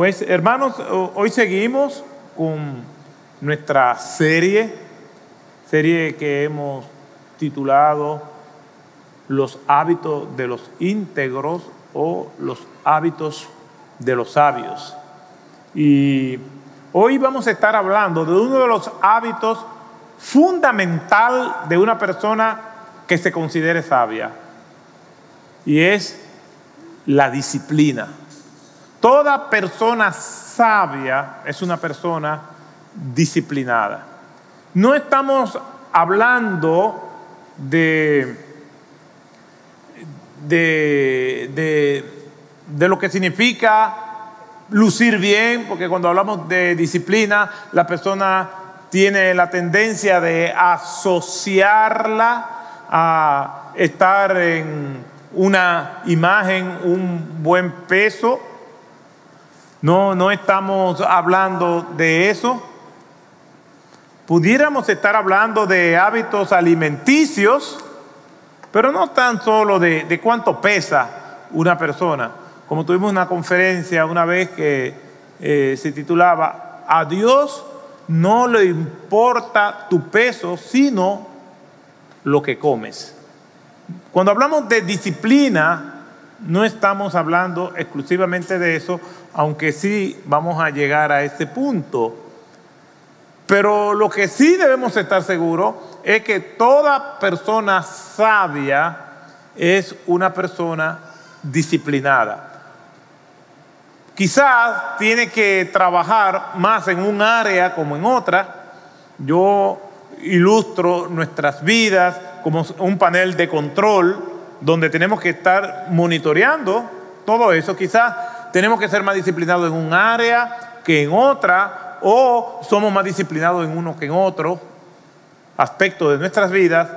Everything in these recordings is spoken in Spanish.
Pues hermanos, hoy seguimos con nuestra serie, serie que hemos titulado Los hábitos de los íntegros o los hábitos de los sabios. Y hoy vamos a estar hablando de uno de los hábitos fundamental de una persona que se considere sabia. Y es la disciplina. Toda persona sabia es una persona disciplinada. No estamos hablando de, de, lo que significa lucir bien, porque cuando hablamos de disciplina, la persona tiene la tendencia de asociarla a estar en una imagen, un buen peso, no, no estamos hablando de eso. Pudiéramos estar hablando de hábitos alimenticios, pero no tan solo de, cuánto pesa una persona. Como tuvimos una conferencia una vez que eh, se titulaba A Dios no le importa tu peso, sino lo que comes. Cuando hablamos de disciplina, no estamos hablando exclusivamente de eso, aunque sí vamos a llegar a ese punto. Pero lo que sí debemos estar seguros es que toda persona sabia es una persona disciplinada. Quizás tiene que trabajar más en un área como en otra. Yo ilustro nuestras vidas como un panel de control donde tenemos que estar monitoreando todo eso. Quizás tenemos que ser más disciplinados en un área que en otra, o somos más disciplinados en uno que en otro aspecto de nuestras vidas,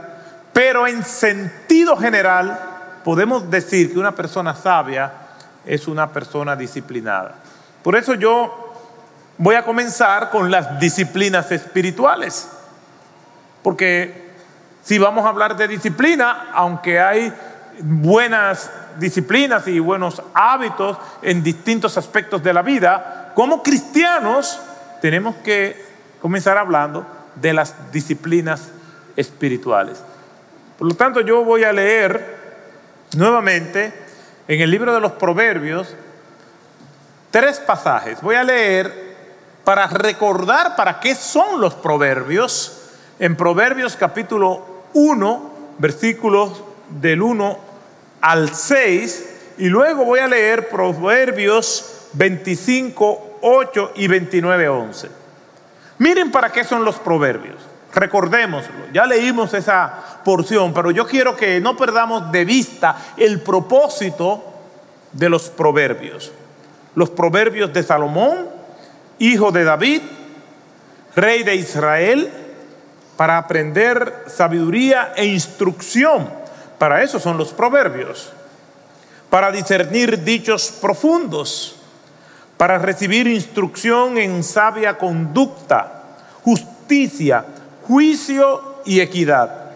pero en sentido general podemos decir que una persona sabia es una persona disciplinada. Por eso yo voy a comenzar con las disciplinas espirituales, porque si vamos a hablar de disciplina, aunque hay buenas disciplinas y buenos hábitos en distintos aspectos de la vida, como cristianos tenemos que comenzar hablando de las disciplinas espirituales. Por lo tanto, yo voy a leer nuevamente en el libro de los Proverbios tres pasajes. Voy a leer para recordar para qué son los proverbios. En Proverbios capítulo 1, versículos del 1 al 6, y luego voy a leer Proverbios 25, 8 y 29, 11. Miren para qué son los proverbios. Recordémoslo, ya leímos esa porción, pero yo quiero que no perdamos de vista el propósito de los proverbios. Los proverbios de Salomón, hijo de David, rey de Israel, para aprender sabiduría e instrucción. Para eso son los proverbios. Para discernir dichos profundos. Para recibir instrucción en sabia conducta, justicia, juicio y equidad.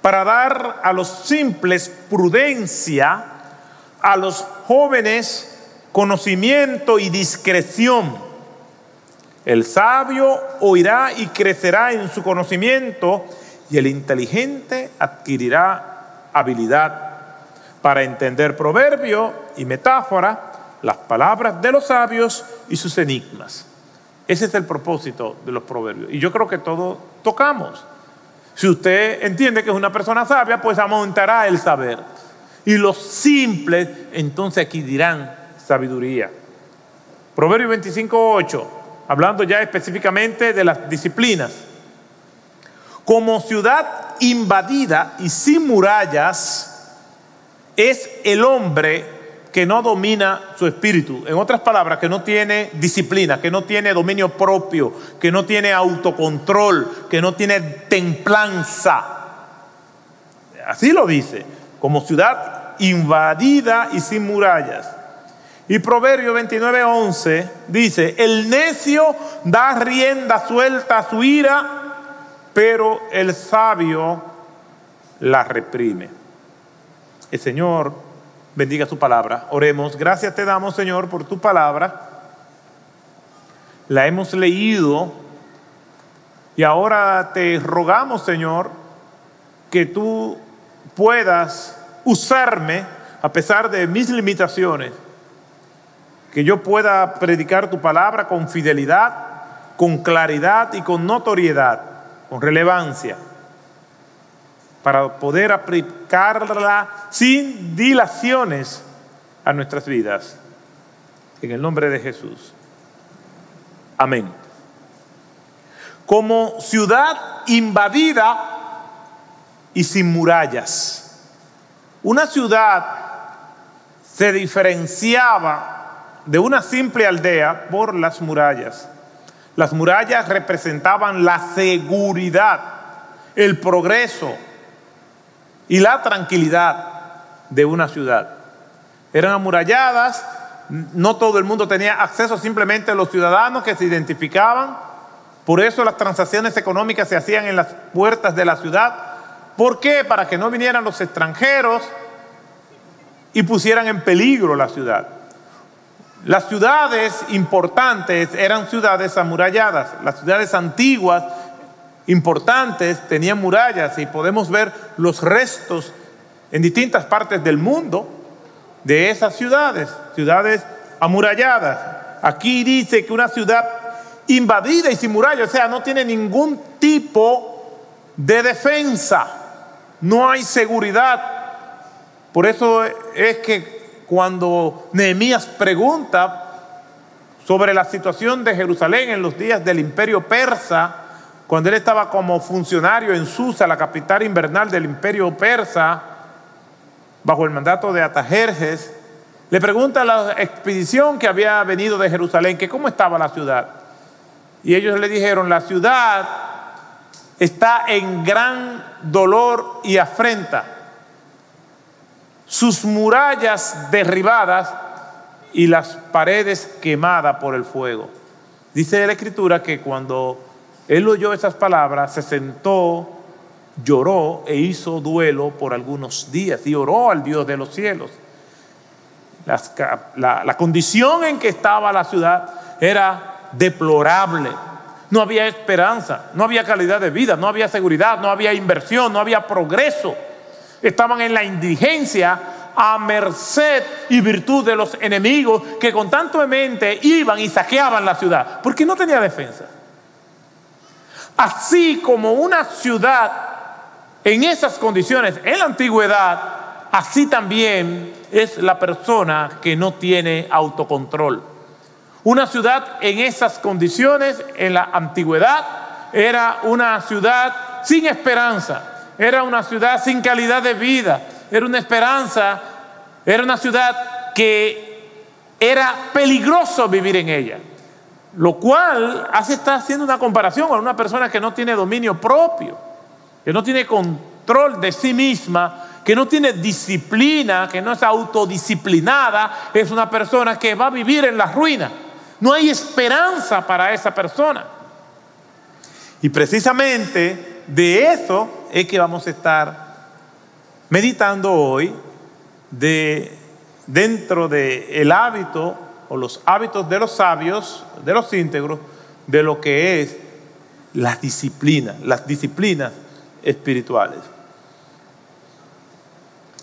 Para dar a los simples prudencia, a los jóvenes conocimiento y discreción el sabio oirá y crecerá en su conocimiento y el inteligente adquirirá habilidad para entender proverbio y metáfora, las palabras de los sabios y sus enigmas. Ese es el propósito de los proverbios. Y yo creo que todos tocamos. Si usted entiende que es una persona sabia, pues aumentará el saber. Y los simples, entonces adquirirán sabiduría. Proverbio 25, 8 hablando ya específicamente de las disciplinas. Como ciudad invadida y sin murallas es el hombre que no domina su espíritu. En otras palabras, que no tiene disciplina, que no tiene dominio propio, que no tiene autocontrol, que no tiene templanza. Así lo dice, como ciudad invadida y sin murallas. Y Proverbio 29, 11 dice, el necio da rienda suelta a su ira, pero el sabio la reprime. El Señor bendiga su palabra. Oremos. Gracias te damos, Señor, por tu palabra. la hemos leído y ahora te rogamos, Señor, que tú puedas usarme a pesar de mis limitaciones, que yo pueda predicar tu palabra con fidelidad, con claridad y con notoriedad, con relevancia, para poder aplicarla sin dilaciones a nuestras vidas. En el nombre de Jesús. Amén. Como ciudad invadida y sin murallas. Una ciudad se diferenciaba de una simple aldea por las murallas. Las murallas representaban la seguridad, el progreso y la tranquilidad de una ciudad. Eran amuralladas, no todo el mundo tenía acceso, simplemente los ciudadanos que se identificaban. Por eso las transacciones económicas se hacían en las puertas de la ciudad. ¿Por qué? Para que no vinieran los extranjeros y pusieran en peligro la ciudad. Las ciudades importantes eran ciudades amuralladas. Las ciudades antiguas importantes tenían murallas y podemos ver los restos en distintas partes del mundo de esas ciudades, ciudades amuralladas. Aquí dice que una ciudad invadida y sin murallas, o sea, no tiene ningún tipo de defensa, no hay seguridad. Por eso es que cuando Nehemías pregunta sobre la situación de Jerusalén en los días del imperio persa, cuando él estaba como funcionario en Susa, la capital invernal del imperio persa, bajo el mandato de Atajerjes, le pregunta a la expedición que había venido de Jerusalén que cómo estaba la ciudad. Y ellos le dijeron, la ciudad está en gran dolor y afrenta. Sus murallas derribadas y las paredes quemadas por el fuego. Dice la escritura que cuando él oyó esas palabras, se sentó lloró e hizo duelo por algunos días y oró al Dios de los cielos. la, condición en que estaba la ciudad era deplorable. No había esperanza, no había calidad de vida, no había seguridad, no había inversión, no había progreso. Estaban en la indigencia a merced y virtud de los enemigos que constantemente iban y saqueaban la ciudad, porque no tenía defensa. Así como una ciudad en esas condiciones, en la antigüedad, así también es la persona que no tiene autocontrol. Una ciudad en esas condiciones, en la antigüedad, era una ciudad sin esperanza, era una ciudad sin calidad de vida, era una esperanza, era una ciudad que era peligroso vivir en ella. Lo cual hace estar haciendo una comparación con una persona que no tiene dominio propio que no tiene control de sí misma, que no tiene disciplina, que no es autodisciplinada, es una persona que va a vivir en la ruina. No hay esperanza para esa persona. Y precisamente de eso es que vamos a estar meditando hoy de dentro del el hábito o los hábitos de los sabios, de los íntegros, de lo que es la disciplina, las disciplinas espirituales.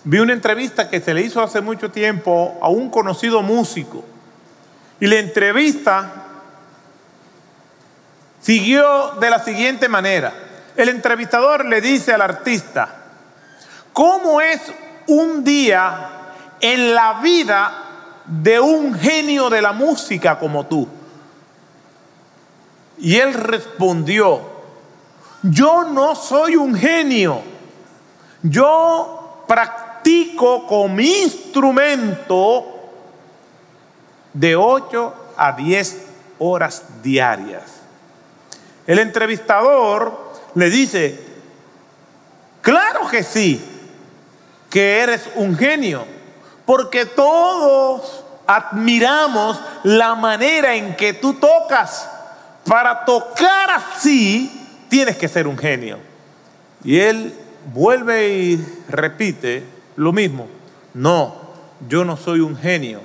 Vi una entrevista que se le hizo hace mucho tiempo a un conocido músico y la entrevista siguió de la siguiente manera. El entrevistador le dice al artista, ¿cómo es un día en la vida de un genio de la música como tú? Y él respondió, yo no soy un genio. Yo practico con mi instrumento de 8 a 10 horas diarias. El entrevistador le dice, claro que sí, que eres un genio, porque todos admiramos la manera en que tú tocas. Para tocar así, tienes que ser un genio. Y él vuelve y repite lo mismo. No, yo no soy un genio.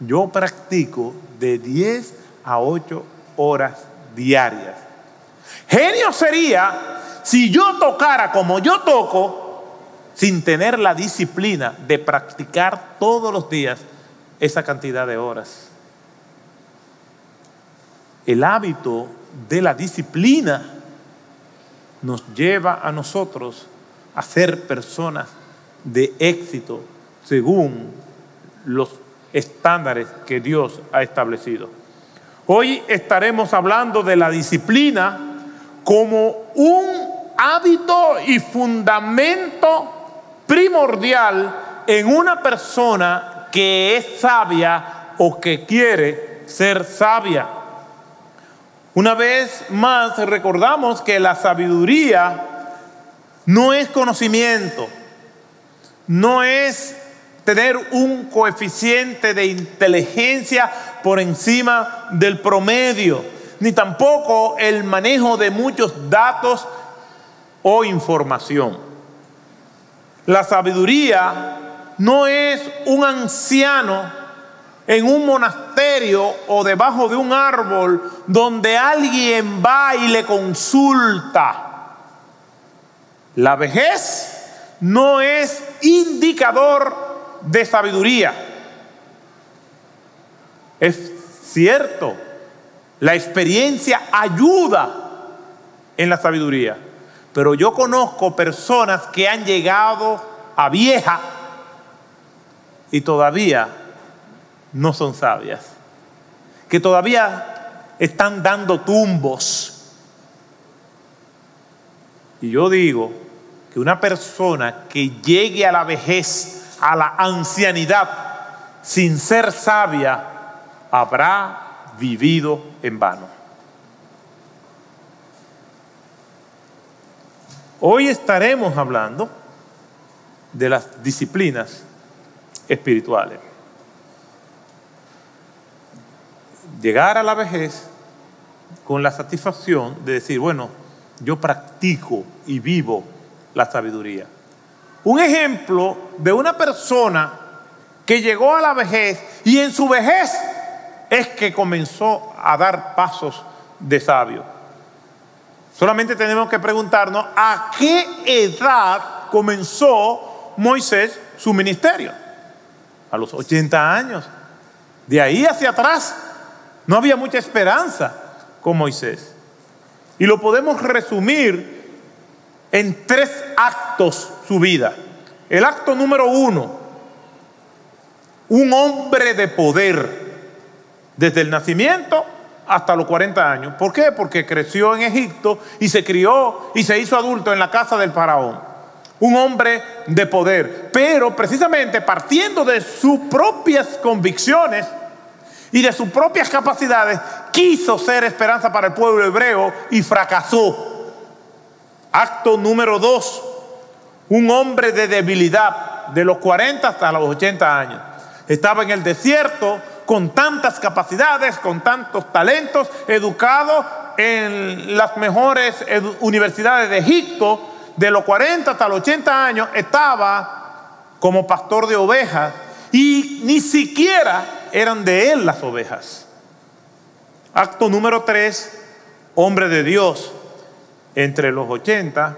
Yo practico de 10 a 8 horas diarias. Genio sería si yo tocara como yo toco, sin tener la disciplina de practicar todos los días esa cantidad de horas. El hábito de la disciplina nos lleva a nosotros a ser personas de éxito según los estándares que Dios ha establecido. Hoy estaremos hablando de la disciplina como un hábito y fundamento primordial en una persona que es sabia o que quiere ser sabia. Una vez más recordamos que la sabiduría no es conocimiento, no es tener un coeficiente de inteligencia por encima del promedio, ni tampoco el manejo de muchos datos o información. La sabiduría no es un anciano en un monasterio o debajo de un árbol donde alguien va y le consulta. La vejez no es indicador de sabiduría. Es cierto, la experiencia ayuda en la sabiduría, pero yo conozco personas que han llegado a vieja y todavía no son sabias, que todavía están dando tumbos. Y yo digo que una persona que llegue a la vejez, a la ancianidad, sin ser sabia, habrá vivido en vano. Hoy estaremos hablando de las disciplinas espirituales. llegar a la vejez con la satisfacción de decir, bueno, yo practico y vivo la sabiduría. Un ejemplo de una persona que llegó a la vejez y en su vejez es que comenzó a dar pasos de sabio. Solamente tenemos que preguntarnos a qué edad comenzó Moisés su ministerio. A los 80 años. De ahí hacia atrás no había mucha esperanza con Moisés. Y lo podemos resumir en tres actos su vida. El acto número uno, un hombre de poder desde el nacimiento hasta los 40 años. ¿Por qué? Porque creció en Egipto y se crió y se hizo adulto en la casa del faraón. Un hombre de poder, pero precisamente partiendo de sus propias convicciones, y de sus propias capacidades quiso ser esperanza para el pueblo hebreo y fracasó. Acto número dos, un hombre de debilidad de los 40 hasta los 80 años. Estaba en el desierto con tantas capacidades, con tantos talentos, educado en las mejores universidades de Egipto, de los 40 hasta los 80 años, estaba como pastor de ovejas y ni siquiera eran de él las ovejas. Acto número 3, hombre de Dios entre los 80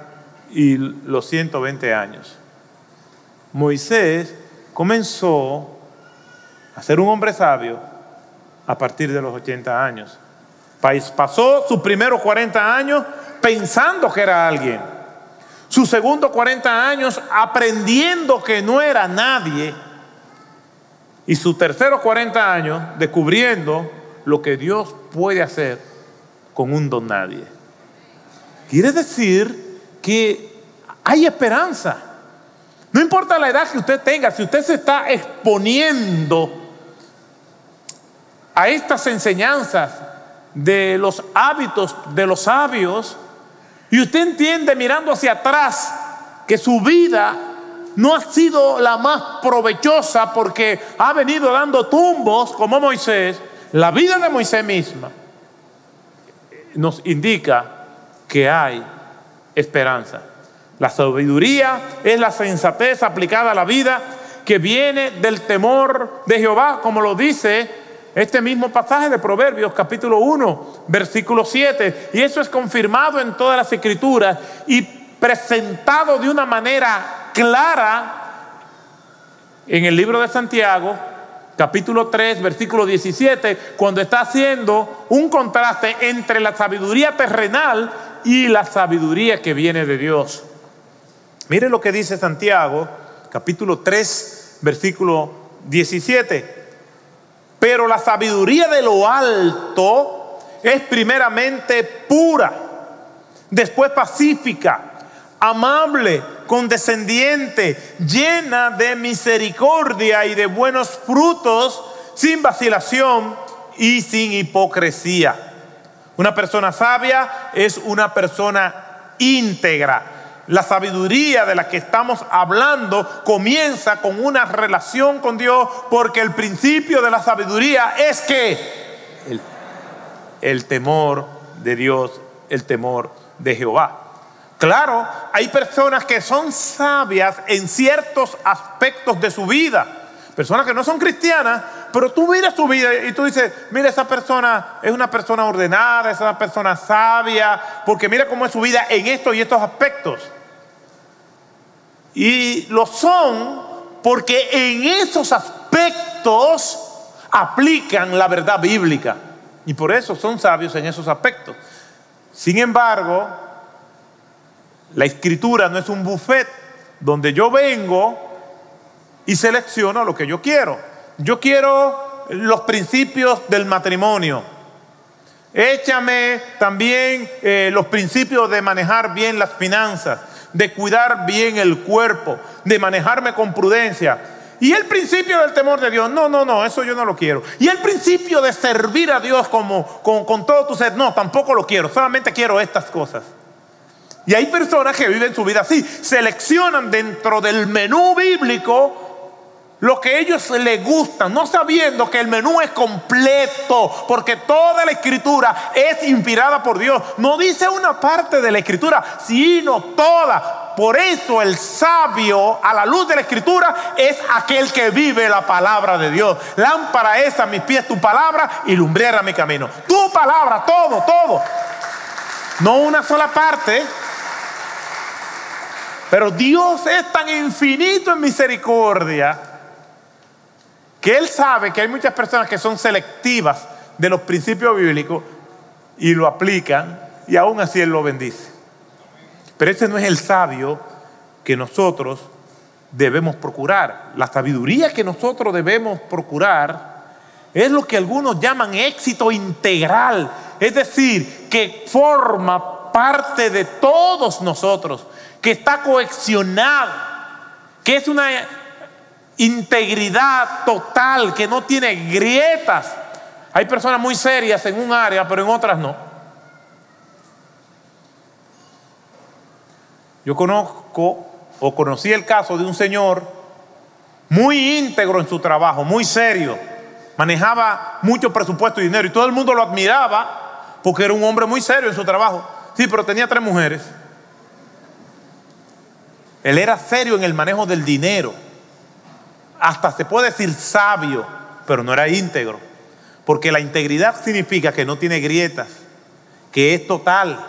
y los 120 años. Moisés comenzó a ser un hombre sabio a partir de los 80 años. Pasó sus primeros 40 años pensando que era alguien. Sus segundos 40 años aprendiendo que no era nadie y sus terceros 40 años descubriendo lo que Dios puede hacer con un don nadie. Quiere decir que hay esperanza. No importa la edad que usted tenga, si usted se está exponiendo a estas enseñanzas de los hábitos de los sabios, y usted entiende mirando hacia atrás que su vida no ha sido la más provechosa porque ha venido dando tumbos como Moisés, la vida de Moisés misma nos indica que hay esperanza. La sabiduría es la sensatez aplicada a la vida que viene del temor de Jehová, como lo dice este mismo pasaje de Proverbios capítulo 1, versículo 7. Y eso es confirmado en todas las escrituras y presentado de una manera clara en el libro de Santiago, capítulo 3, versículo 17, cuando está haciendo un contraste entre la sabiduría terrenal y la sabiduría que viene de Dios. Mire lo que dice Santiago, capítulo 3, versículo 17. Pero la sabiduría de lo alto es primeramente pura, después pacífica, amable, condescendiente, llena de misericordia y de buenos frutos, sin vacilación y sin hipocresía. Una persona sabia es una persona íntegra, la sabiduría de la que estamos hablando comienza con una relación con Dios porque el principio de la sabiduría es que el, el temor de Dios, el temor de Jehová. Claro, hay personas que son sabias en ciertos aspectos de su vida. Personas que no son cristianas, pero tú miras su vida y tú dices, mira, esa persona es una persona ordenada, es una persona sabia, porque mira cómo es su vida en estos y estos aspectos. Y lo son porque en esos aspectos aplican la verdad bíblica. Y por eso son sabios en esos aspectos. Sin embargo, la escritura no es un buffet donde yo vengo y selecciono lo que yo quiero. Yo quiero los principios del matrimonio. Échame también eh, los principios de manejar bien las finanzas de cuidar bien el cuerpo, de manejarme con prudencia. Y el principio del temor de Dios, no, no, no, eso yo no lo quiero. Y el principio de servir a Dios como, con, con todo tu ser, no, tampoco lo quiero, solamente quiero estas cosas. Y hay personas que viven su vida así, seleccionan dentro del menú bíblico lo que ellos les gusta, no sabiendo que el menú es completo, porque toda la escritura es inspirada por Dios. No dice una parte de la escritura, sino toda. Por eso el sabio a la luz de la escritura es aquel que vive la palabra de Dios. Lámpara es a mis pies tu palabra y lumbrera mi camino. Tu palabra, todo, todo. No una sola parte. Pero Dios es tan infinito en misericordia que él sabe que hay muchas personas que son selectivas de los principios bíblicos y lo aplican y aún así él lo bendice. Pero ese no es el sabio que nosotros debemos procurar. La sabiduría que nosotros debemos procurar es lo que algunos llaman éxito integral, es decir, que forma parte de todos nosotros, que está coaccionado, que es una integridad total, que no tiene grietas. Hay personas muy serias en un área, pero en otras no. Yo conozco o conocí el caso de un señor muy íntegro en su trabajo, muy serio. Manejaba mucho presupuesto y dinero y todo el mundo lo admiraba porque era un hombre muy serio en su trabajo. Sí, pero tenía tres mujeres. Él era serio en el manejo del dinero hasta se puede decir sabio, pero no era íntegro. Porque la integridad significa que no tiene grietas, que es total,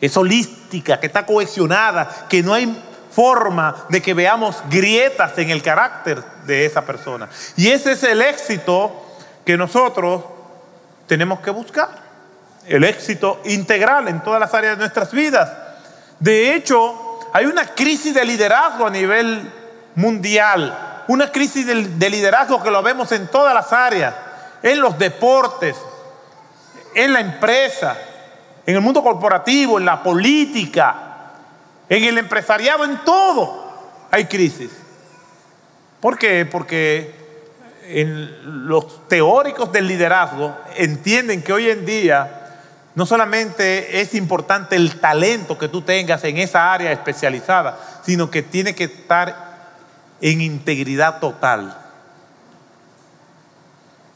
es holística, que está cohesionada, que no hay forma de que veamos grietas en el carácter de esa persona. Y ese es el éxito que nosotros tenemos que buscar. El éxito integral en todas las áreas de nuestras vidas. De hecho, hay una crisis de liderazgo a nivel mundial, una crisis de, liderazgo que lo vemos en todas las áreas, en los deportes, en la empresa, en el mundo corporativo, en la política, en el empresariado, en todo hay crisis. ¿Por qué? Porque los teóricos del liderazgo entienden que hoy en día no solamente es importante el talento que tú tengas en esa área especializada, sino que tiene que estar en integridad total.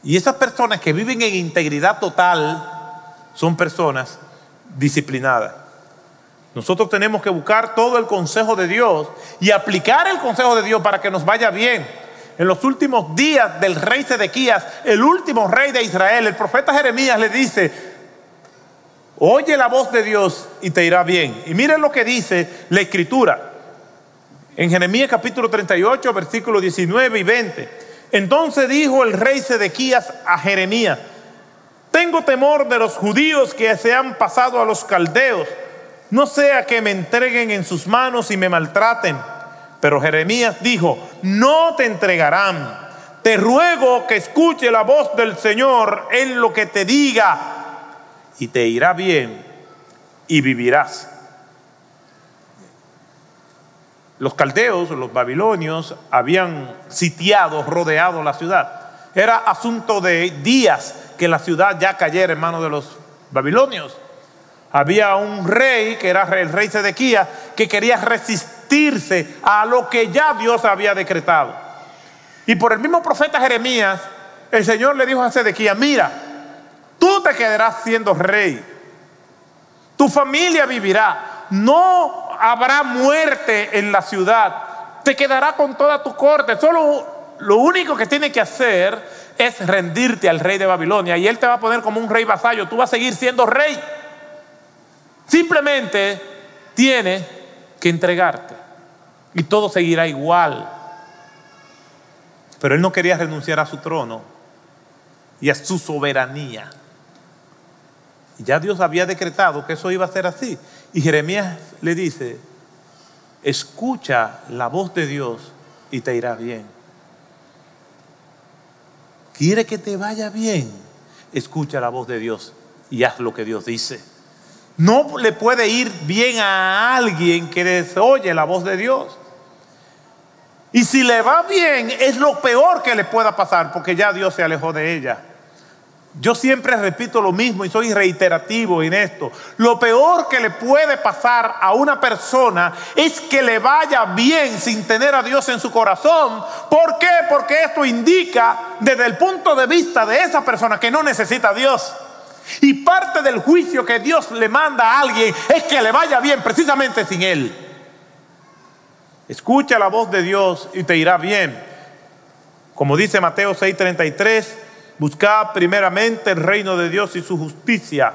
Y esas personas que viven en integridad total son personas disciplinadas. Nosotros tenemos que buscar todo el consejo de Dios y aplicar el consejo de Dios para que nos vaya bien. en los últimos días del rey Sedequías, el último rey de Israel, el profeta Jeremías le dice, oye la voz de Dios y te irá bien. Y miren lo que dice la escritura. En Jeremías capítulo 38, versículos 19 y 20. Entonces dijo el rey Sedequías a Jeremías, tengo temor de los judíos que se han pasado a los caldeos, no sea que me entreguen en sus manos y me maltraten. Pero Jeremías dijo, no te entregarán. Te ruego que escuche la voz del Señor en lo que te diga y te irá bien y vivirás. Los caldeos, los babilonios, habían sitiado, rodeado la ciudad. Era asunto de días que la ciudad ya cayera en manos de los babilonios. Había un rey, que era el rey Sedequía, que quería resistirse a lo que ya Dios había decretado. Y por el mismo profeta Jeremías, el Señor le dijo a Sedequía, mira, tú te quedarás siendo rey, tu familia vivirá, no habrá muerte en la ciudad, te quedará con toda tu corte, solo lo único que tienes que hacer es rendirte al rey de Babilonia y él te va a poner como un rey vasallo, tú vas a seguir siendo rey. Simplemente tienes que entregarte y todo seguirá igual. Pero él no quería renunciar a su trono y a su soberanía. Ya Dios había decretado que eso iba a ser así. Y Jeremías le dice, escucha la voz de Dios y te irá bien. ¿Quiere que te vaya bien? Escucha la voz de Dios y haz lo que Dios dice. No le puede ir bien a alguien que desoye la voz de Dios. Y si le va bien, es lo peor que le pueda pasar, porque ya Dios se alejó de ella. Yo siempre repito lo mismo y soy reiterativo en esto. Lo peor que le puede pasar a una persona es que le vaya bien sin tener a Dios en su corazón. ¿Por qué? Porque esto indica desde el punto de vista de esa persona que no necesita a Dios. Y parte del juicio que Dios le manda a alguien es que le vaya bien precisamente sin Él. Escucha la voz de Dios y te irá bien. Como dice Mateo 6:33, buscad primeramente el reino de Dios y su justicia.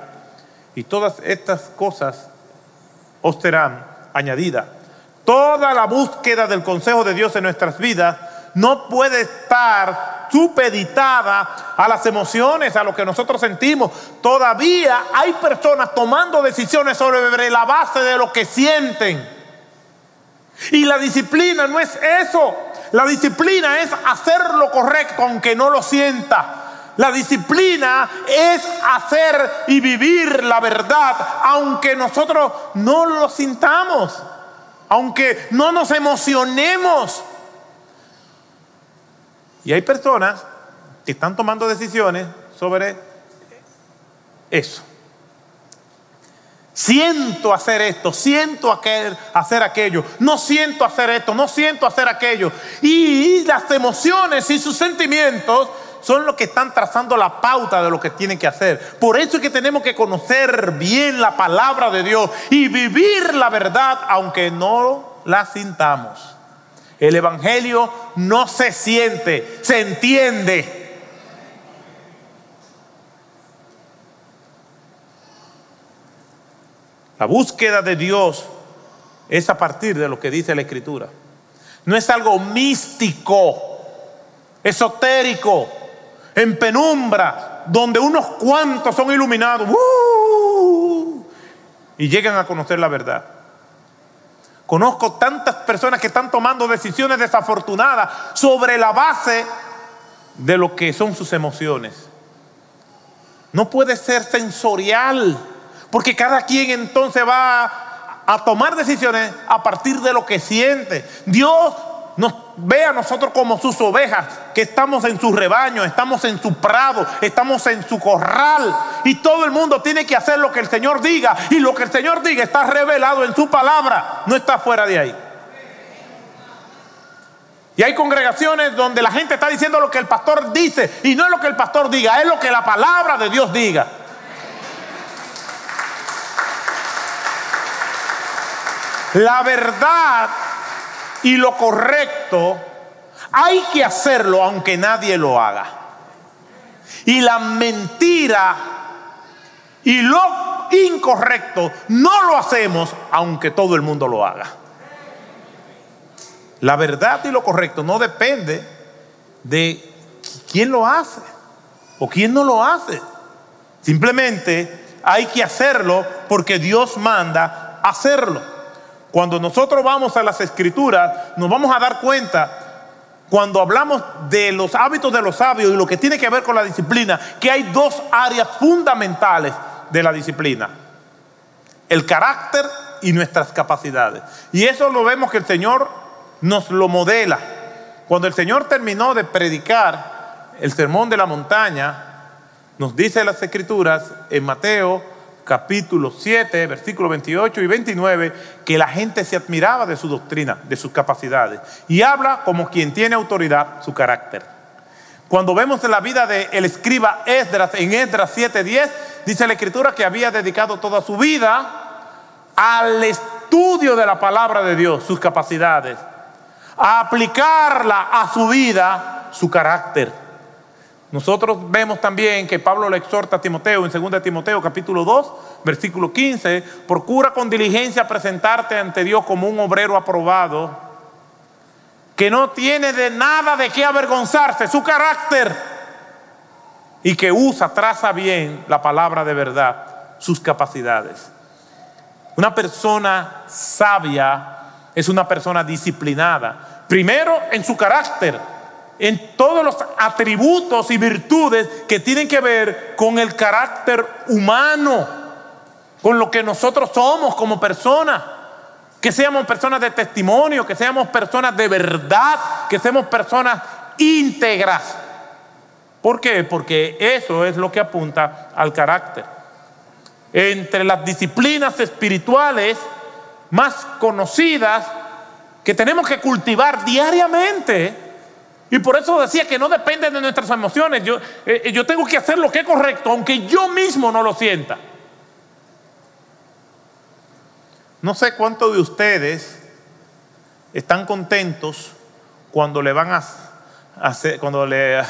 Y todas estas cosas os serán añadidas. Toda la búsqueda del consejo de Dios en nuestras vidas no puede estar supeditada a las emociones, a lo que nosotros sentimos. Todavía hay personas tomando decisiones sobre la base de lo que sienten. Y la disciplina no es eso. La disciplina es hacer lo correcto aunque no lo sienta. La disciplina es hacer y vivir la verdad aunque nosotros no lo sintamos, aunque no nos emocionemos. Y hay personas que están tomando decisiones sobre eso. Siento hacer esto, siento hacer aquello, no siento hacer esto, no siento hacer aquello. Y las emociones y sus sentimientos son los que están trazando la pauta de lo que tienen que hacer. Por eso es que tenemos que conocer bien la palabra de Dios y vivir la verdad aunque no la sintamos. El Evangelio no se siente, se entiende. La búsqueda de Dios es a partir de lo que dice la Escritura. No es algo místico, esotérico, en penumbra, donde unos cuantos son iluminados ¡uh! y llegan a conocer la verdad. Conozco tantas personas que están tomando decisiones desafortunadas sobre la base de lo que son sus emociones. No puede ser sensorial, porque cada quien entonces va a tomar decisiones a partir de lo que siente. Dios nos ve a nosotros como sus ovejas, que estamos en su rebaño, estamos en su prado, estamos en su corral. Y todo el mundo tiene que hacer lo que el Señor diga. Y lo que el Señor diga está revelado en su palabra, no está fuera de ahí. Y hay congregaciones donde la gente está diciendo lo que el pastor dice y no es lo que el pastor diga, es lo que la palabra de Dios diga. La verdad y lo correcto Hay que hacerlo aunque nadie lo haga. Y la mentira y lo incorrecto no lo hacemos aunque todo el mundo lo haga. La verdad y lo correcto no depende de quién lo hace o quién no lo hace. Simplemente hay que hacerlo porque Dios manda hacerlo. Cuando nosotros vamos a las escrituras, nos vamos a dar cuenta, cuando hablamos de los hábitos de los sabios y lo que tiene que ver con la disciplina, que hay dos áreas fundamentales de la disciplina. El carácter y nuestras capacidades. Y eso lo vemos que el Señor nos lo modela. Cuando el Señor terminó de predicar el sermón de la montaña, nos dice las escrituras en Mateo capítulo 7, versículos 28 y 29, que la gente se admiraba de su doctrina, de sus capacidades. Y habla como quien tiene autoridad, su carácter. Cuando vemos en la vida del el escriba Esdras, en Esdras 7:10, dice la escritura que había dedicado toda su vida al estudio de la palabra de Dios, sus capacidades, a aplicarla a su vida, su carácter. Nosotros vemos también que Pablo le exhorta a Timoteo en 2 Timoteo capítulo 2, versículo 15, procura con diligencia presentarte ante Dios como un obrero aprobado, que no tiene de nada de qué avergonzarse, su carácter, y que usa, traza bien la palabra de verdad, sus capacidades. Una persona sabia es una persona disciplinada, primero en su carácter, en todos los atributos y virtudes que tienen que ver con el carácter humano, con lo que nosotros somos como personas. Que seamos personas de testimonio, que seamos personas de verdad, que seamos personas íntegras. ¿Por qué? Porque eso es lo que apunta al carácter. Entre las disciplinas espirituales más conocidas que tenemos que cultivar diariamente, y por eso decía que no depende de nuestras emociones. Yo, eh, yo tengo que hacer lo que es correcto, aunque yo mismo no lo sienta. No sé cuántos de ustedes están contentos cuando le van a hacer, cuando le,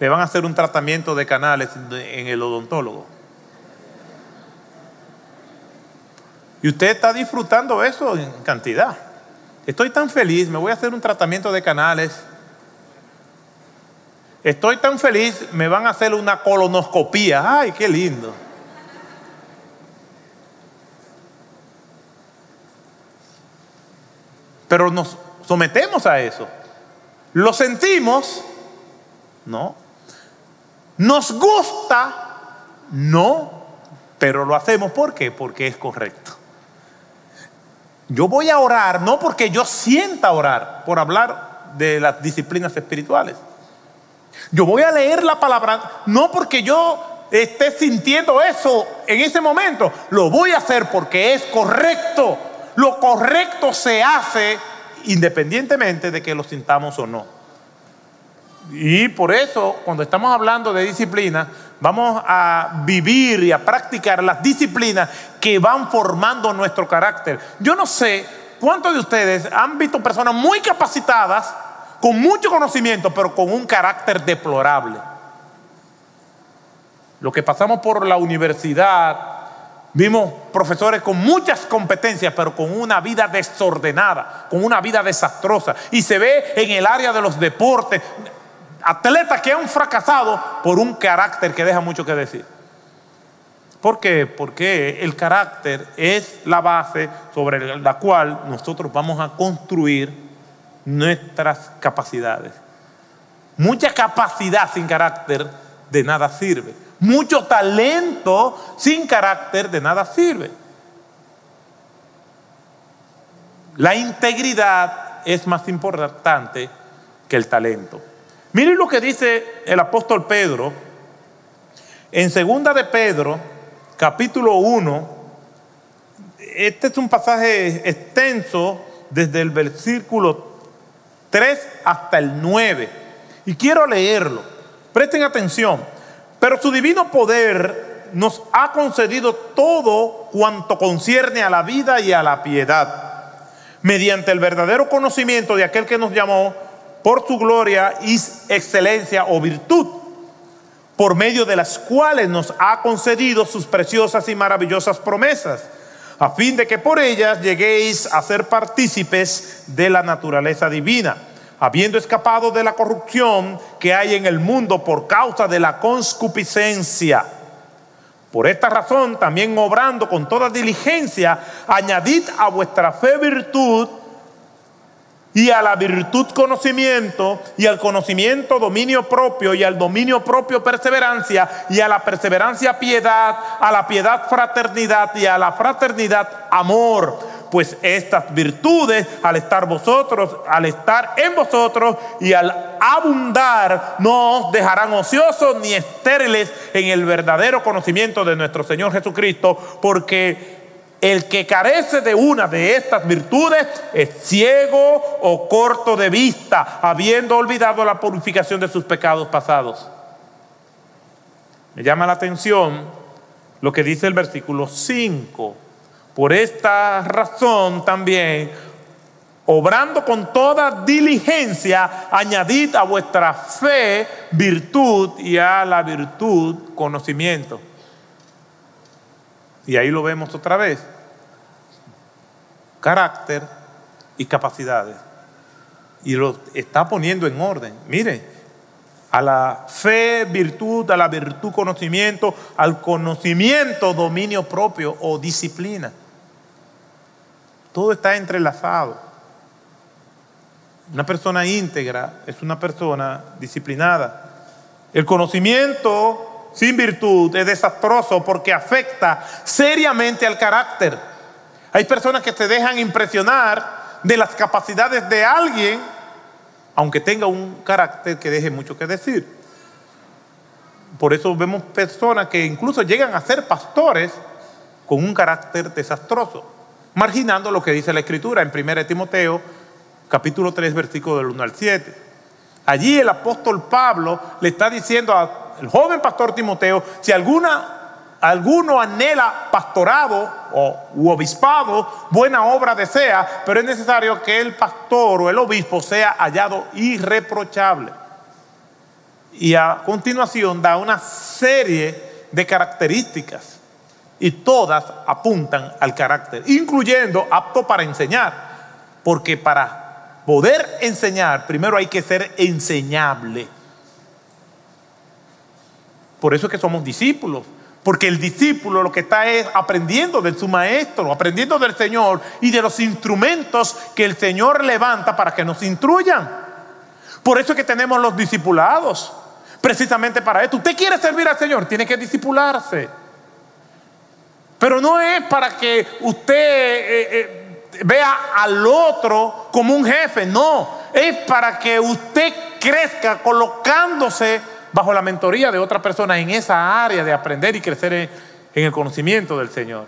le van a hacer un tratamiento de canales en el odontólogo. Y usted está disfrutando eso en cantidad. Estoy tan feliz, me voy a hacer un tratamiento de canales Estoy tan feliz, me van a hacer una colonoscopía. Ay, qué lindo. Pero nos sometemos a eso. Lo sentimos, no. Nos gusta, no. Pero lo hacemos, ¿por qué? Porque es correcto. Yo voy a orar, no porque yo sienta orar, por hablar de las disciplinas espirituales. Yo voy a leer la palabra no porque yo esté sintiendo eso en ese momento, lo voy a hacer porque es correcto. Lo correcto se hace independientemente de que lo sintamos o no. Y por eso, cuando estamos hablando de disciplina, vamos a vivir y a practicar las disciplinas que van formando nuestro carácter. Yo no sé cuántos de ustedes han visto personas muy capacitadas con mucho conocimiento, pero con un carácter deplorable. Lo que pasamos por la universidad, vimos profesores con muchas competencias, pero con una vida desordenada, con una vida desastrosa. Y se ve en el área de los deportes, atletas que han fracasado por un carácter que deja mucho que decir. ¿Por qué? Porque el carácter es la base sobre la cual nosotros vamos a construir nuestras capacidades. Mucha capacidad sin carácter de nada sirve. Mucho talento sin carácter de nada sirve. La integridad es más importante que el talento. Miren lo que dice el apóstol Pedro en segunda de Pedro, capítulo 1. Este es un pasaje extenso desde el versículo 3 hasta el 9. Y quiero leerlo. Presten atención. Pero su divino poder nos ha concedido todo cuanto concierne a la vida y a la piedad, mediante el verdadero conocimiento de aquel que nos llamó por su gloria y excelencia o virtud, por medio de las cuales nos ha concedido sus preciosas y maravillosas promesas, a fin de que por ellas lleguéis a ser partícipes de la naturaleza divina, habiendo escapado de la corrupción que hay en el mundo por causa de la conscupiscencia. Por esta razón, también obrando con toda diligencia, añadid a vuestra fe virtud, y a la virtud conocimiento, y al conocimiento dominio propio, y al dominio propio perseverancia, y a la perseverancia piedad, a la piedad fraternidad, y a la fraternidad amor. Pues estas virtudes, al estar vosotros, al estar en vosotros y al abundar, no os dejarán ociosos ni estériles en el verdadero conocimiento de nuestro Señor Jesucristo, porque el que carece de una de estas virtudes es ciego o corto de vista, habiendo olvidado la purificación de sus pecados pasados. Me llama la atención lo que dice el versículo 5. Por esta razón también, obrando con toda diligencia, añadid a vuestra fe virtud y a la virtud conocimiento. Y ahí lo vemos otra vez carácter y capacidades. Y lo está poniendo en orden. Mire, a la fe, virtud, a la virtud, conocimiento, al conocimiento, dominio propio o disciplina. Todo está entrelazado. Una persona íntegra es una persona disciplinada. El conocimiento sin virtud es desastroso porque afecta seriamente al carácter. Hay personas que se dejan impresionar de las capacidades de alguien, aunque tenga un carácter que deje mucho que decir. Por eso vemos personas que incluso llegan a ser pastores con un carácter desastroso, marginando lo que dice la Escritura en 1 Timoteo, capítulo 3, versículo del 1 al 7. Allí el apóstol Pablo le está diciendo al joven pastor Timoteo, si alguna alguno anhela pastorado o u obispado, buena obra desea, pero es necesario que el pastor o el obispo sea hallado irreprochable. Y a continuación da una serie de características y todas apuntan al carácter, incluyendo apto para enseñar, porque para poder enseñar primero hay que ser enseñable. Por eso es que somos discípulos porque el discípulo lo que está es aprendiendo de su maestro, aprendiendo del Señor y de los instrumentos que el Señor levanta para que nos instruyan. Por eso es que tenemos los discipulados, precisamente para esto. Usted quiere servir al Señor, tiene que discipularse. Pero no es para que usted eh, eh, vea al otro como un jefe, no. Es para que usted crezca colocándose bajo la mentoría de otra persona en esa área de aprender y crecer en, el conocimiento del Señor.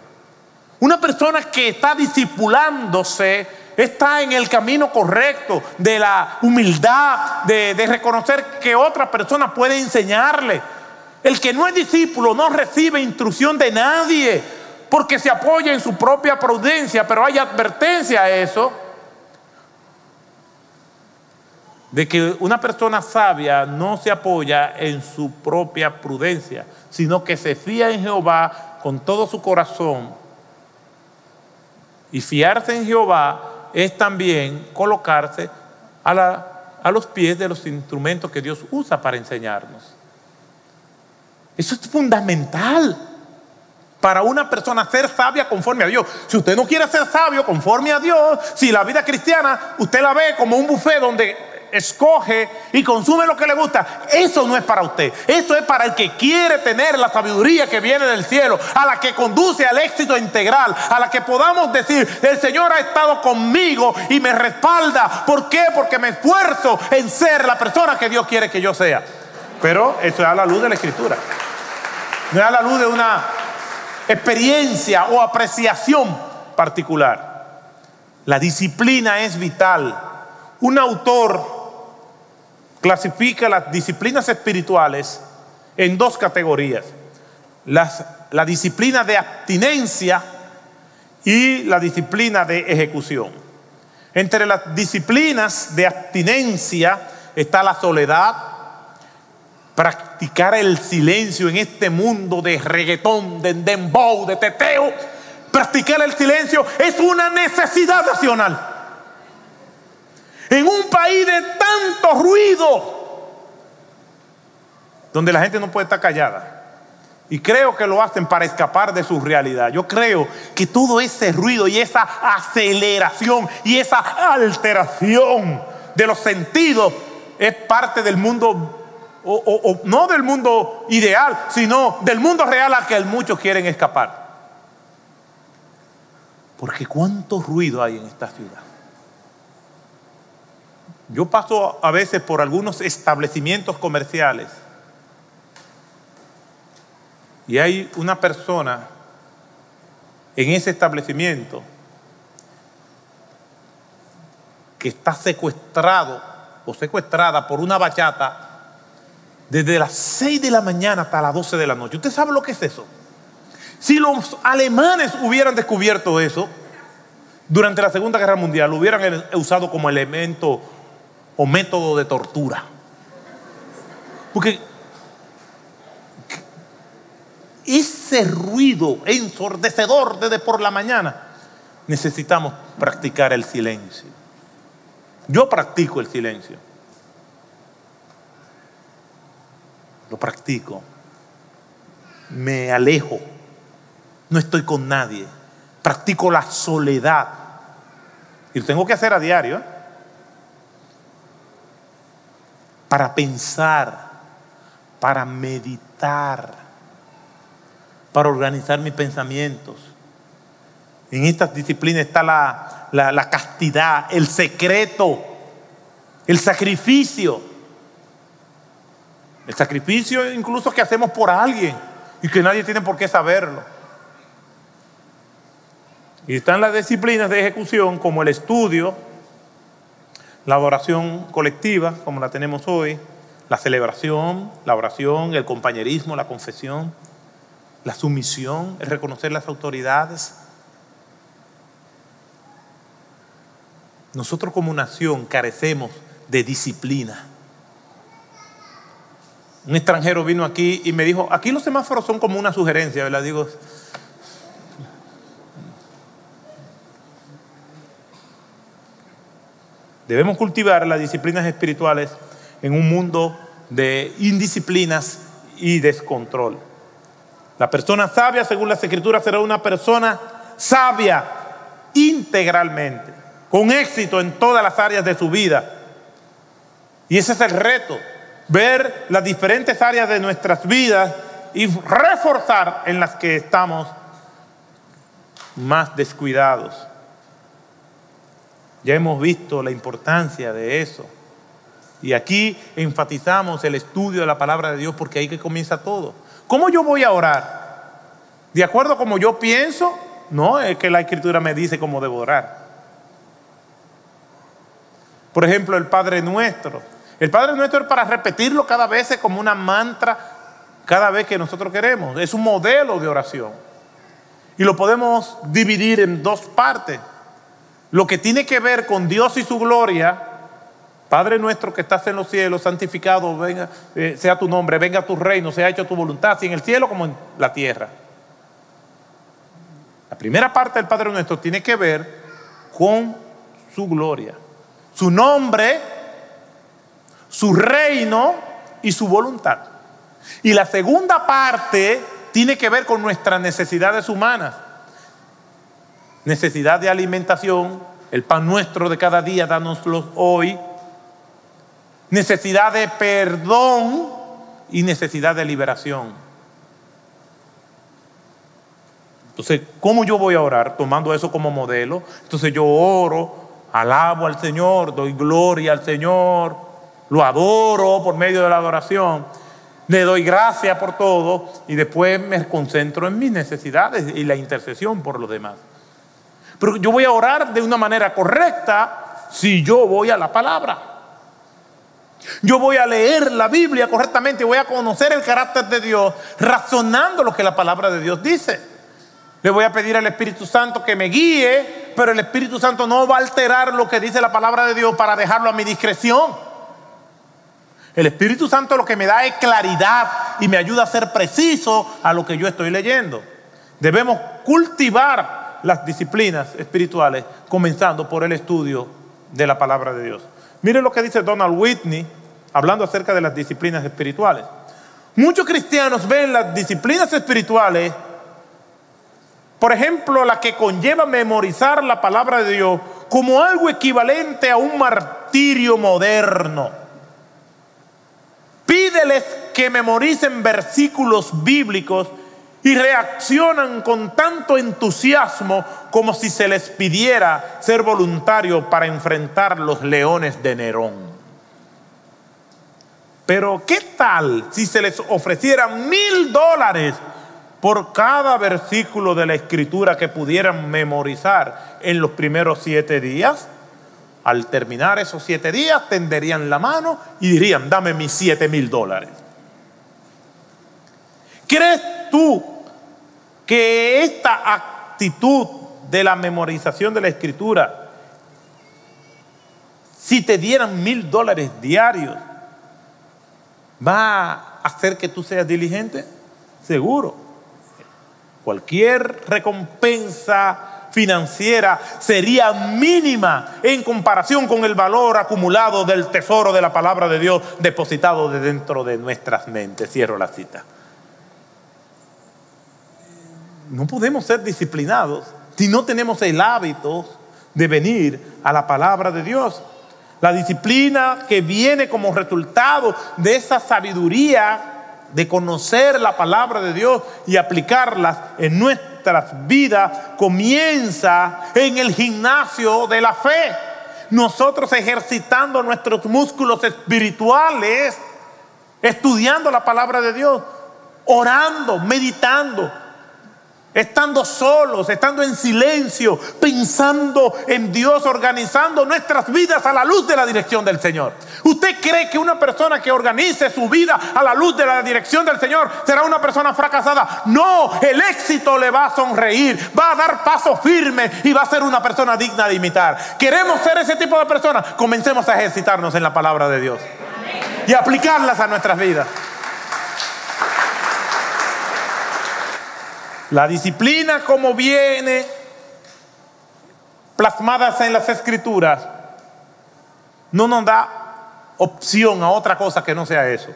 Una persona que está discipulándose está en el camino correcto de la humildad, de, de, reconocer que otra persona puede enseñarle. El que no es discípulo no recibe instrucción de nadie porque se apoya en su propia prudencia, pero hay advertencia a eso de que una persona sabia no se apoya en su propia prudencia, sino que se fía en Jehová con todo su corazón. Y fiarse en Jehová es también colocarse a, los pies de los instrumentos que Dios usa para enseñarnos. Eso es fundamental para una persona ser sabia conforme a Dios. Si usted no quiere ser sabio conforme a Dios, si la vida cristiana usted la ve como un buffet donde escoge y consume lo que le gusta, eso no es para usted. Eso es para el que quiere tener la sabiduría que viene del cielo, a la que conduce al éxito integral, a la que podamos decir, el Señor ha estado conmigo y me respalda. ¿Por qué? Porque me esfuerzo en ser la persona que Dios quiere que yo sea. Pero eso es a la luz de la escritura. No es a la luz de una experiencia o apreciación particular. La disciplina es vital. Un autor clasifica las disciplinas espirituales en dos categorías. la disciplina de abstinencia y la disciplina de ejecución. Entre las disciplinas de abstinencia está la soledad, practicar el silencio en este mundo de reggaetón, de dembow, de teteo. Practicar el silencio es una necesidad nacional. En un país de tanto ruido, donde la gente no puede estar callada. Y creo que lo hacen para escapar de su realidad. Yo creo que todo ese ruido y esa aceleración y esa alteración de los sentidos es parte del mundo, o, no del mundo ideal, sino del mundo real al que muchos quieren escapar. Porque cuánto ruido hay en esta ciudad. Yo paso a veces por algunos establecimientos comerciales y hay una persona en ese establecimiento que está secuestrado o secuestrada por una bachata desde las 6 de la mañana hasta las 12 de la noche. ¿Usted sabe lo que es eso? Si los alemanes hubieran descubierto eso durante la Segunda Guerra Mundial, lo hubieran usado como elemento o método de tortura. Porque ese ruido ensordecedor desde por la mañana, necesitamos practicar el silencio. Yo practico el silencio. Lo practico. Me alejo. No estoy con nadie. Practico la soledad. Y lo tengo que hacer a diario. ¿eh? Para pensar, para meditar para organizar mis pensamientos. En estas disciplinas está la, castidad, el secreto, el sacrificio. El sacrificio incluso que hacemos por alguien y que nadie tiene por qué saberlo. Y están las disciplinas de ejecución como el estudio, la adoración colectiva, como la tenemos hoy, la celebración, la oración, el compañerismo, la confesión la sumisión, el reconocer las autoridades. Nosotros como nación carecemos de disciplina. Un extranjero vino aquí y me dijo, aquí los semáforos son como una sugerencia, ¿verdad? Digo, debemos cultivar las disciplinas espirituales en un mundo de indisciplinas y descontrol. La persona sabia, según las escrituras, será una persona sabia integralmente, con éxito en todas las áreas de su vida. Y ese es el reto, ver las diferentes áreas de nuestras vidas y reforzar en las que estamos más descuidados. Ya hemos visto la importancia de eso. Y aquí enfatizamos el estudio de la palabra de Dios porque ahí que comienza todo. ¿Cómo yo voy a orar? ¿De acuerdo a como yo pienso? No, es que la escritura me dice cómo debo orar. Por ejemplo, el Padre Nuestro. El Padre Nuestro es para repetirlo cada vez como una mantra, cada vez que nosotros queremos. Es un modelo de oración. Y lo podemos dividir en dos partes. Lo que tiene que ver con Dios y su gloria Padre nuestro que estás en los cielos, santificado eh, sea tu nombre, venga tu reino, sea hecho tu voluntad, así en el cielo como en la tierra. La primera parte del Padre nuestro tiene que ver con su gloria, su nombre, su reino y su voluntad. Y la segunda parte tiene que ver con nuestras necesidades humanas. Necesidad de alimentación, el pan nuestro de cada día, danoslo hoy necesidad de perdón y necesidad de liberación. Entonces, ¿cómo yo voy a orar? Tomando eso como modelo. Entonces yo oro, alabo al Señor, doy gloria al Señor, lo adoro por medio de la adoración, le doy gracias por todo y después me concentro en mis necesidades y la intercesión por los demás. Yo voy a orar de una manera correcta si yo voy a la palabra. Yo voy a leer la Biblia correctamente, voy a conocer el carácter de Dios, razonando lo que la palabra de Dios dice. Le voy a pedir al Espíritu Santo que me guíe, pero el Espíritu Santo no va a alterar lo que dice la palabra de Dios para dejarlo a mi discreción. El Espíritu Santo lo que me da es claridad y me ayuda a ser preciso a lo que yo estoy leyendo. Debemos cultivar las disciplinas espirituales, comenzando por el estudio de la palabra de Dios. Mire lo que dice Donald Whitney, hablando acerca de las disciplinas espirituales. Muchos cristianos ven las disciplinas espirituales por ejemplo, la que conlleva memorizar la palabra de Dios como algo equivalente a un martirio moderno. Pídeles que memoricen versículos bíblicos y reaccionan con tanto entusiasmo como si se les pidiera ser voluntario para enfrentar los leones de Nerón. Pero ¿qué tal si se les ofreciera mil dólares por cada versículo de la escritura que pudieran memorizar en los primeros siete días. Al terminar esos siete días, tenderían la mano y dirían, dame mis siete mil dólares. ¿Crees tú que esta actitud de la memorización de la escritura, si te dieran mil dólares diarios, va a hacer que tú seas diligente? Seguro. Cualquier recompensa financiera sería mínima en comparación con el valor acumulado del tesoro de la palabra de Dios depositado de dentro de nuestras mentes. Cierro la cita. No podemos ser disciplinados si no tenemos el hábito de venir a la palabra de Dios. La disciplina que viene como resultado de esa sabiduría de conocer la palabra de Dios y aplicarlas en nuestras vidas comienza en el gimnasio de la fe. Nosotros ejercitando nuestros músculos espirituales, estudiando la palabra de Dios, orando, meditando, estando solos, estando en silencio, pensando en Dios, organizando nuestras vidas a la luz de la dirección del Señor. ¿Usted cree que una persona que organice su vida a la luz de la dirección del Señor será una persona fracasada? No, el éxito le va a sonreír, va a dar paso firme y va a ser una persona digna de imitar. ¿Queremos ser ese tipo de personas? Comencemos a ejercitarnos en la palabra de Dios y aplicarlas a nuestras vidas. La disciplina como viene plasmadas en las escrituras no nos da opción a otra cosa que no sea eso.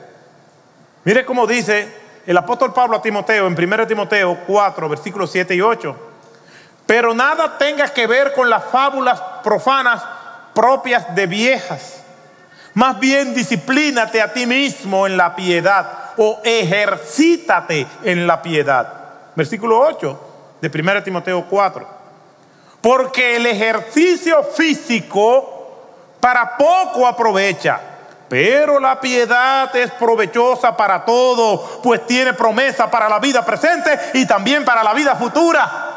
Mire cómo dice el apóstol Pablo a Timoteo en 1 Timoteo 4, versículos 7 y 8. Pero nada tenga que ver con las fábulas profanas propias de viejas. Más bien disciplínate a ti mismo en la piedad o ejercítate en la piedad versículo 8 de 1 Timoteo 4. Porque el ejercicio físico para poco aprovecha, pero la piedad es provechosa para todo, pues tiene promesa para la vida presente y también para la vida futura.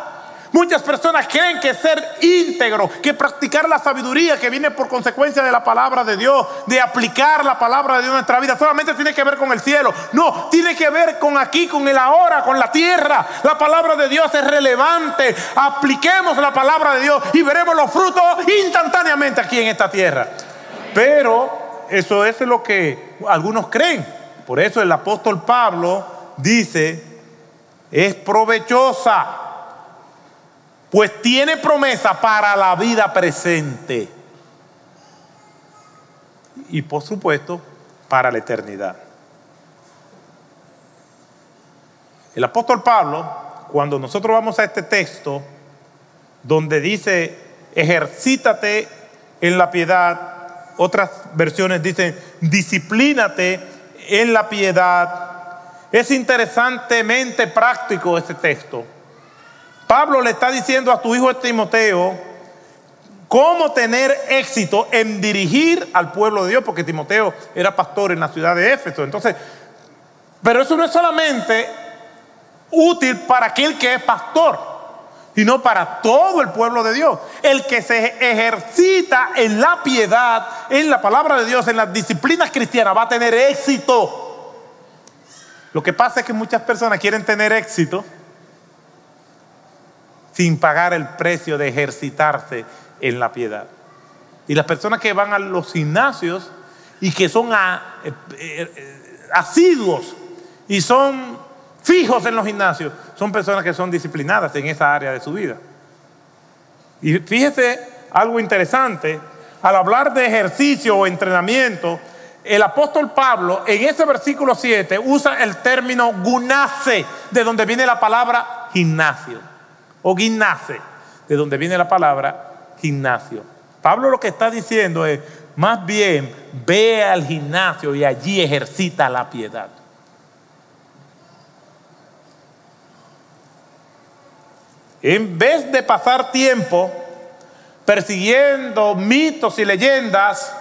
Muchas personas creen que ser íntegro, que practicar la sabiduría que viene por consecuencia de la palabra de Dios, de aplicar la palabra de Dios en nuestra vida, solamente tiene que ver con el cielo. No, tiene que ver con aquí, con el ahora, con la tierra. La palabra de Dios es relevante. Apliquemos la palabra de Dios y veremos los frutos instantáneamente aquí en esta tierra. Pero eso es lo que algunos creen. Por eso el apóstol Pablo dice, es provechosa pues tiene promesa para la vida presente. Y por supuesto para la eternidad. El apóstol Pablo, cuando nosotros vamos a este texto, donde dice, ejercítate en la piedad, otras versiones dicen, disciplínate en la piedad, es interesantemente práctico este texto Pablo le está diciendo a tu hijo Timoteo cómo tener éxito en dirigir al pueblo de Dios, porque Timoteo era pastor en la ciudad de Éfeso. Entonces, pero eso no es solamente útil para aquel que es pastor, sino para todo el pueblo de Dios. El que se ejercita en la piedad, en la palabra de Dios, en las disciplinas cristianas, va a tener éxito. Lo que pasa es que muchas personas quieren tener éxito sin pagar el precio de ejercitarse en la piedad. Y las personas que van a los gimnasios y que son eh, eh, asiduos y son fijos en los gimnasios, son personas que son disciplinadas en esa área de su vida. Y fíjese algo interesante, al hablar de ejercicio o entrenamiento, el apóstol Pablo en ese versículo 7 usa el término gunace, de donde viene la palabra gimnasio, o gimnase, de donde viene la palabra gimnasio. Pablo lo que está diciendo es, más bien, ve al gimnasio y allí ejercita la piedad. En vez de pasar tiempo persiguiendo mitos y leyendas,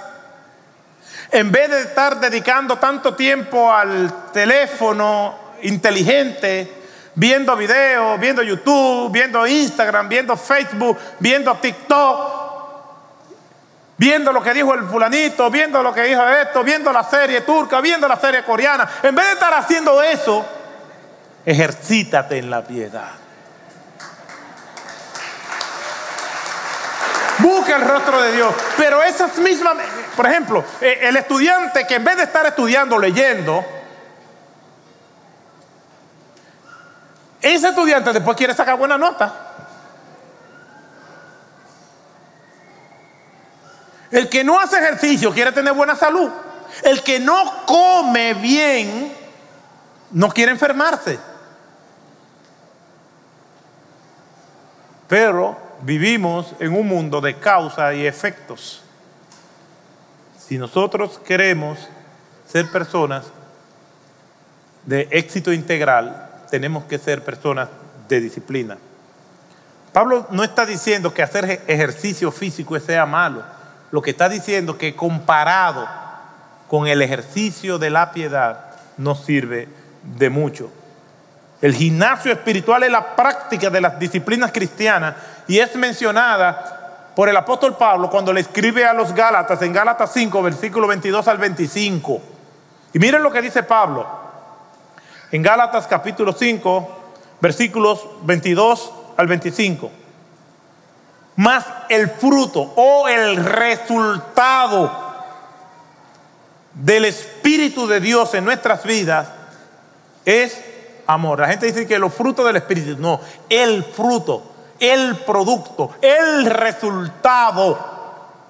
en vez de estar dedicando tanto tiempo al teléfono inteligente, viendo videos, viendo YouTube, viendo Instagram, viendo Facebook, viendo TikTok, viendo lo que dijo el fulanito, viendo lo que dijo esto, viendo la serie turca, viendo la serie coreana, en vez de estar haciendo eso, ejercítate en la piedad. Busca el rostro de Dios. Pero esas mismas, por ejemplo, eh, el estudiante que en vez de estar estudiando, leyendo, ese estudiante después quiere sacar buena nota. El que no hace ejercicio quiere tener buena salud. El que no come bien no quiere enfermarse. Pero vivimos en un mundo de causa y efectos. Si nosotros queremos ser personas de éxito integral, tenemos que ser personas de disciplina. Pablo no está diciendo que hacer ejercicio físico sea malo. Lo que está diciendo es que comparado con el ejercicio de la piedad no sirve de mucho. El gimnasio espiritual es la práctica de las disciplinas cristianas y es mencionada por el apóstol Pablo cuando le escribe a los Gálatas en Gálatas 5, versículo 22 al 25. Y miren lo que dice Pablo en Gálatas capítulo 5, versículos 22 al 25. Más el fruto o el resultado del Espíritu de Dios en nuestras vidas es amor. La gente dice que los frutos del Espíritu, no, el fruto, el producto, el resultado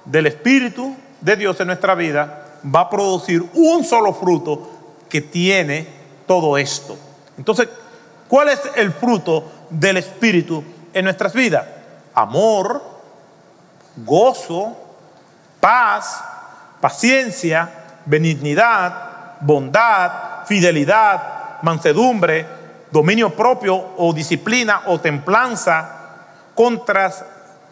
del Espíritu de Dios en nuestra vida va a producir un solo fruto que tiene todo esto. Entonces, ¿cuál es el fruto del Espíritu en nuestras vidas? Amor, gozo, paz, paciencia, benignidad, bondad, fidelidad, mansedumbre, dominio propio o disciplina o templanza. Contra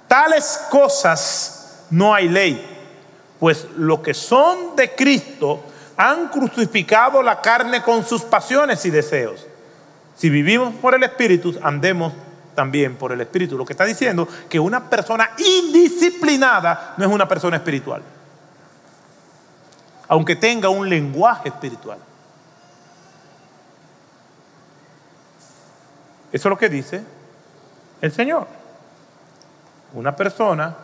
tales cosas no hay ley, pues lo que son de Cristo han crucificado la carne con sus pasiones y deseos. Si vivimos por el Espíritu, andemos también por el Espíritu. Lo que está diciendo que una persona indisciplinada no es una persona espiritual, aunque tenga un lenguaje espiritual. Eso es lo que dice el Señor. Una persona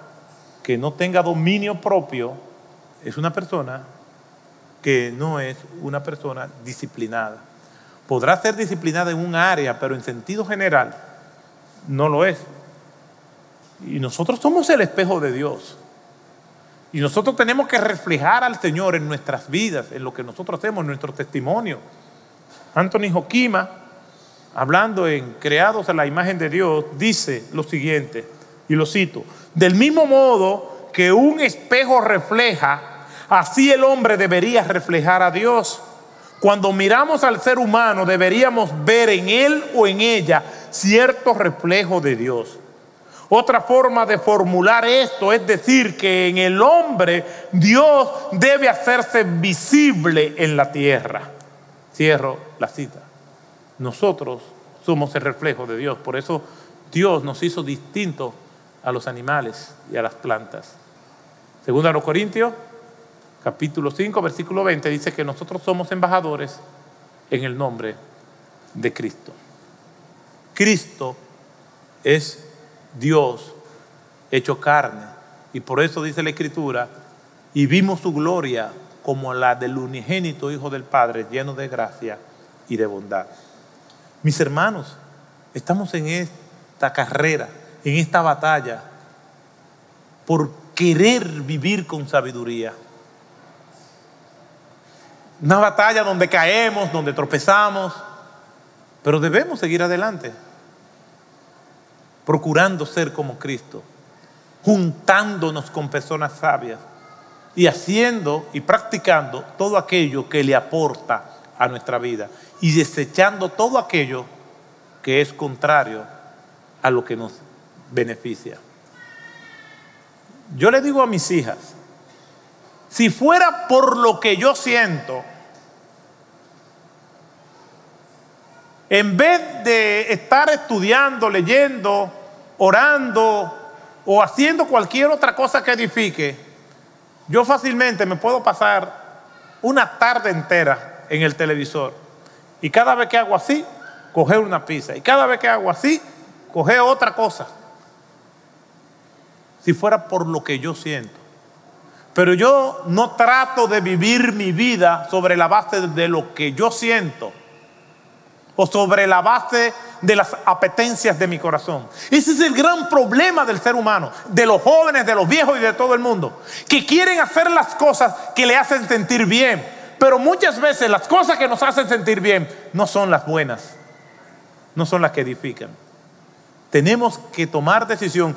que no tenga dominio propio es una persona que no es una persona disciplinada. Podrá ser disciplinada en un área, pero en sentido general no lo es. Y nosotros somos el espejo de Dios. Y nosotros tenemos que reflejar al Señor en nuestras vidas, en lo que nosotros hacemos, en nuestro testimonio. Anthony Joquima hablando en creados a la imagen de Dios, dice lo siguiente, y lo cito, del mismo modo que un espejo refleja, así el hombre debería reflejar a Dios. Cuando miramos al ser humano deberíamos ver en él o en ella cierto reflejo de Dios. Otra forma de formular esto es decir que en el hombre Dios debe hacerse visible en la tierra. Cierro la cita. Nosotros somos el reflejo de Dios. Por eso Dios nos hizo distintos a los animales y a las plantas. Según a los Corintios, capítulo 5, versículo 20, dice que nosotros somos embajadores en el nombre de Cristo. Cristo es Dios hecho carne. Y por eso dice la Escritura, y vimos su gloria como la del unigénito Hijo del Padre, lleno de gracia y de bondad. Mis hermanos, estamos en esta carrera, en esta batalla, por querer vivir con sabiduría. Una batalla donde caemos, donde tropezamos, pero debemos seguir adelante, procurando ser como Cristo, juntándonos con personas sabias y haciendo y practicando todo aquello que le aporta a nuestra vida y desechando todo aquello que es contrario a lo que nos beneficia. Yo le digo a mis hijas, si fuera por lo que yo siento, en vez de estar estudiando, leyendo, orando o haciendo cualquier otra cosa que edifique, yo fácilmente me puedo pasar una tarde entera en el televisor y cada vez que hago así, coger una pizza y cada vez que hago así, coger otra cosa. Si fuera por lo que yo siento. Pero yo no trato de vivir mi vida sobre la base de lo que yo siento o sobre la base de las apetencias de mi corazón. Ese es el gran problema del ser humano, de los jóvenes, de los viejos y de todo el mundo, que quieren hacer las cosas que le hacen sentir bien, pero muchas veces las cosas que nos hacen sentir bien no son las buenas, no son las que edifican. Tenemos que tomar decisiones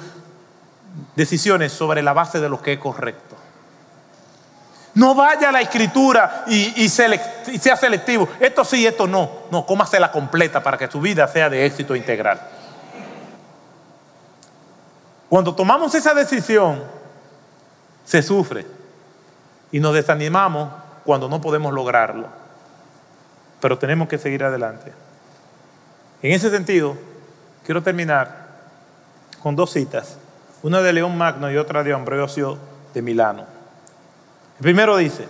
sobre la base de lo que es correcto. No vaya a la escritura y, sea selectivo. Esto sí, esto no. No, la completa para que su vida sea de éxito integral. Cuando tomamos esa decisión, se sufre y nos desanimamos cuando no podemos lograrlo. Pero tenemos que seguir adelante. En ese sentido, quiero terminar con dos citas, una de León Magno y otra de Ambrosio de Milano. El primero dice,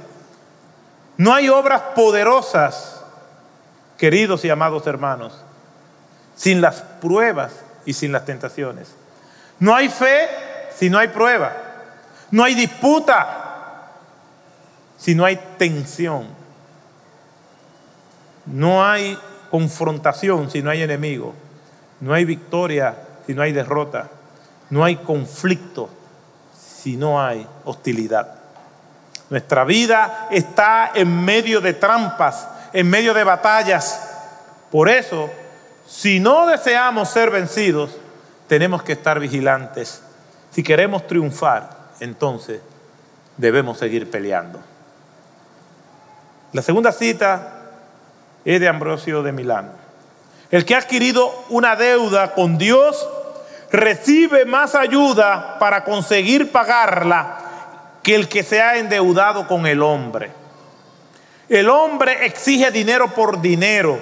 no hay obras poderosas, queridos y amados hermanos, sin las pruebas y sin las tentaciones. No hay fe si no hay prueba. No hay disputa si no hay tensión. No hay confrontación si no hay enemigo. No hay victoria si no hay derrota. No hay conflicto si no hay hostilidad. Nuestra vida está en medio de trampas, en medio de batallas. Por eso, si no deseamos ser vencidos, tenemos que estar vigilantes. Si queremos triunfar, entonces debemos seguir peleando. La segunda cita es de Ambrosio de Milán. El que ha adquirido una deuda con Dios recibe más ayuda para conseguir pagarla que el que se ha endeudado con el hombre. El hombre exige dinero por dinero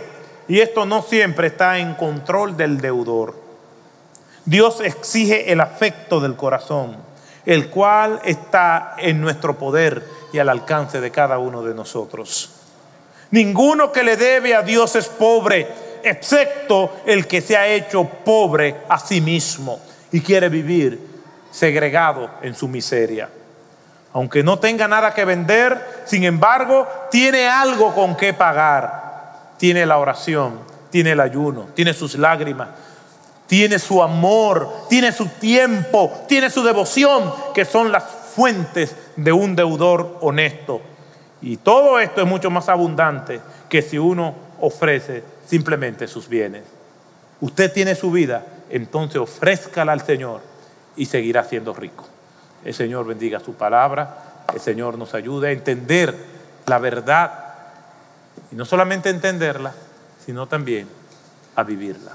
y esto no siempre está en control del deudor. Dios exige el afecto del corazón, el cual está en nuestro poder y al alcance de cada uno de nosotros. Ninguno que le debe a Dios es pobre, excepto el que se ha hecho pobre a sí mismo y quiere vivir segregado en su miseria aunque no tenga nada que vender, sin embargo, tiene algo con que pagar. Tiene la oración, tiene el ayuno, tiene sus lágrimas, tiene su amor, tiene su tiempo, tiene su devoción, que son las fuentes de un deudor honesto. Y todo esto es mucho más abundante que si uno ofrece simplemente sus bienes. Usted tiene su vida, entonces ofrézcala al Señor y seguirá siendo rico. El Señor bendiga su palabra, el Señor nos ayude a entender la verdad y no solamente entenderla, sino también a vivirla.